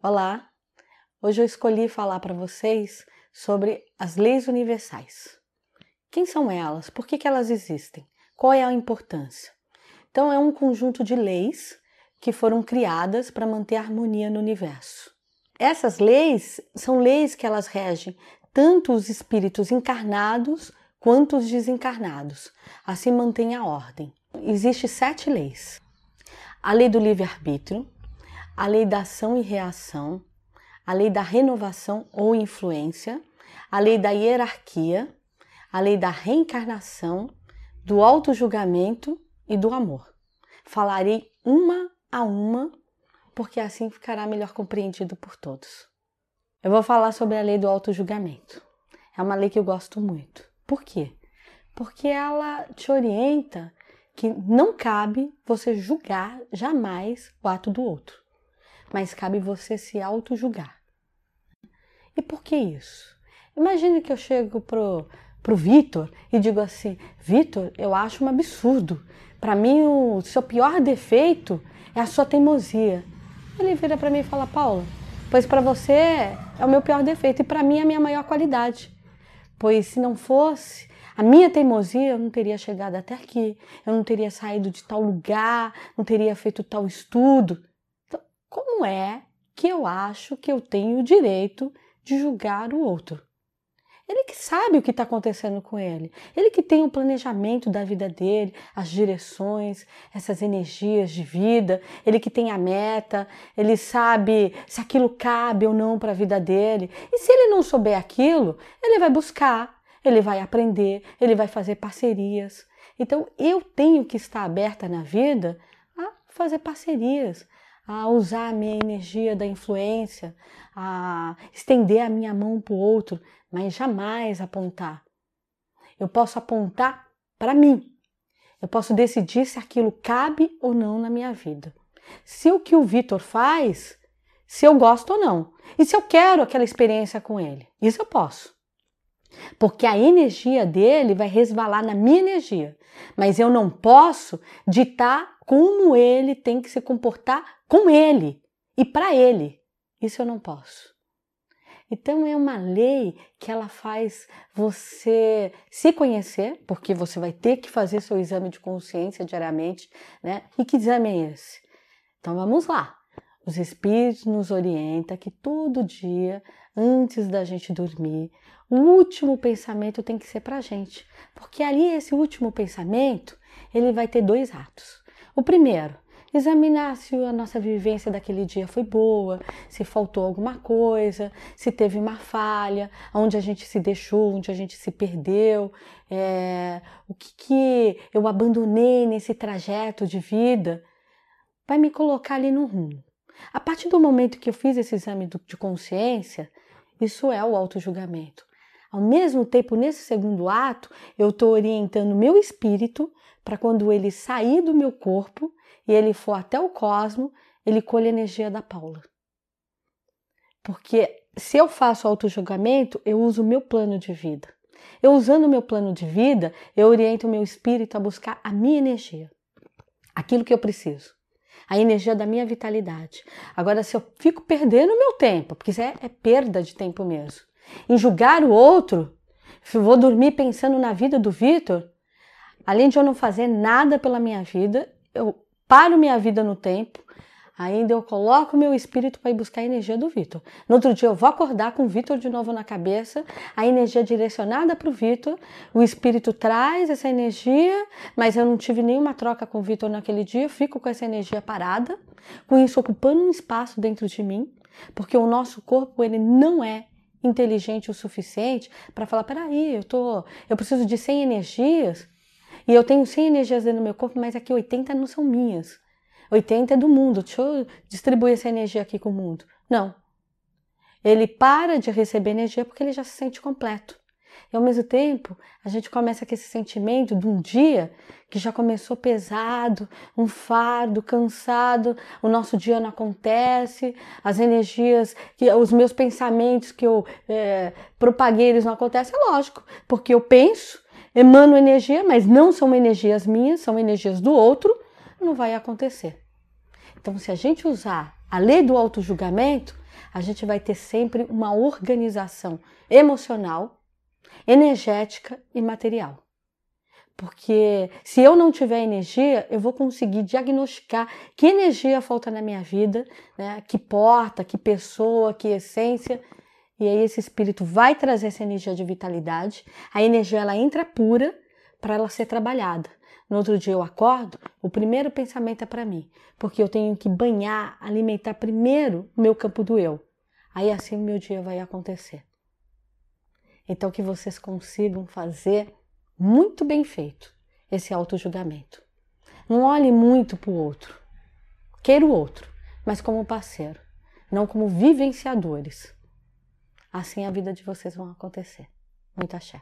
Olá! Hoje eu escolhi falar para vocês sobre as leis universais. Quem são elas? Por que, que elas existem? Qual é a importância? Então, é um conjunto de leis que foram criadas para manter a harmonia no universo. Essas leis são leis que elas regem tanto os espíritos encarnados quanto os desencarnados. Assim mantém a ordem. Existem sete leis: a lei do livre-arbítrio, a lei da ação e reação, a lei da renovação ou influência, a lei da hierarquia, a lei da reencarnação, do auto-julgamento e do amor. Falarei uma a uma, porque assim ficará melhor compreendido por todos. Eu vou falar sobre a lei do auto-julgamento. É uma lei que eu gosto muito. Por quê? Porque ela te orienta que não cabe você julgar jamais o ato do outro mas cabe você se auto-julgar. E por que isso? Imagine que eu chego pro, pro Vitor e digo assim: Vitor, eu acho um absurdo. Para mim, o seu pior defeito é a sua teimosia. Ele vira para mim e fala: Paula, pois para você é o meu pior defeito e para mim é a minha maior qualidade. Pois se não fosse a minha teimosia, eu não teria chegado até aqui, eu não teria saído de tal lugar, não teria feito tal estudo como é que eu acho que eu tenho o direito de julgar o outro? Ele que sabe o que está acontecendo com ele. Ele que tem o planejamento da vida dele, as direções, essas energias de vida. Ele que tem a meta. Ele sabe se aquilo cabe ou não para a vida dele. E se ele não souber aquilo, ele vai buscar, ele vai aprender, ele vai fazer parcerias. Então eu tenho que estar aberta na vida a fazer parcerias, a usar a minha energia da influência, a estender a minha mão para o outro, mas jamais apontar. Eu posso apontar para mim. Eu posso decidir se aquilo cabe ou não na minha vida. Se o que o Vitor faz, se eu gosto ou não. E se eu quero aquela experiência com ele. Isso eu posso. Porque a energia dele vai resvalar na minha energia. Mas eu não posso ditar como ele tem que se comportar com ele e para ele. Isso eu não posso. Então é uma lei que ela faz você se conhecer, porque você vai ter que fazer seu exame de consciência diariamente, né? E que exame é esse? Então vamos lá. Os espíritos nos orientam que todo dia, antes da gente dormir, o último pensamento tem que ser para a gente, porque ali esse último pensamento ele vai ter dois atos. O primeiro, examinar se a nossa vivência daquele dia foi boa, se faltou alguma coisa, se teve uma falha, onde a gente se deixou, onde a gente se perdeu, é, o que, que eu abandonei nesse trajeto de vida, vai me colocar ali no rumo. A partir do momento que eu fiz esse exame de consciência, isso é o auto-julgamento. Ao mesmo tempo, nesse segundo ato, eu estou orientando meu espírito para quando ele sair do meu corpo e ele for até o cosmo, ele colhe a energia da Paula. Porque se eu faço auto-julgamento, eu uso o meu plano de vida. Eu usando o meu plano de vida, eu oriento o meu espírito a buscar a minha energia, aquilo que eu preciso, a energia da minha vitalidade. Agora, se eu fico perdendo o meu tempo, porque isso é, é perda de tempo mesmo, em julgar o outro, se vou dormir pensando na vida do Vitor, Além de eu não fazer nada pela minha vida, eu paro minha vida no tempo, ainda eu coloco meu espírito para ir buscar a energia do Vitor. No outro dia eu vou acordar com o Vitor de novo na cabeça, a energia direcionada para o Vitor, o espírito traz essa energia, mas eu não tive nenhuma troca com o Vitor naquele dia, eu fico com essa energia parada, com isso ocupando um espaço dentro de mim, porque o nosso corpo ele não é inteligente o suficiente para falar, peraí, eu tô, eu preciso de 100 energias e eu tenho 100 energias dentro do meu corpo, mas aqui 80 não são minhas. 80 é do mundo. Deixa eu distribuir essa energia aqui com o mundo. Não. Ele para de receber energia porque ele já se sente completo. E ao mesmo tempo, a gente começa com esse sentimento de um dia que já começou pesado, um fardo, cansado, o nosso dia não acontece, as energias, que, os meus pensamentos que eu é, propaguei, eles não acontecem. É lógico, porque eu penso, emano energia, mas não são energias minhas, são energias do outro, não vai acontecer. Então, se a gente usar a lei do auto-julgamento, a gente vai ter sempre uma organização emocional, energética e material. Porque se eu não tiver energia, eu vou conseguir diagnosticar que energia falta na minha vida, né? que porta, que pessoa, que essência. E aí esse espírito vai trazer essa energia de vitalidade. A energia ela entra pura para ela ser trabalhada. No outro dia eu acordo, o primeiro pensamento é para mim, porque eu tenho que banhar, alimentar primeiro o meu campo do eu. Aí assim o meu dia vai acontecer. Então que vocês consigam fazer muito bem feito esse auto-julgamento. Não olhe muito para o outro. Queira o outro, mas como parceiro, não como vivenciadores. Assim a vida de vocês vai acontecer. Muito axé.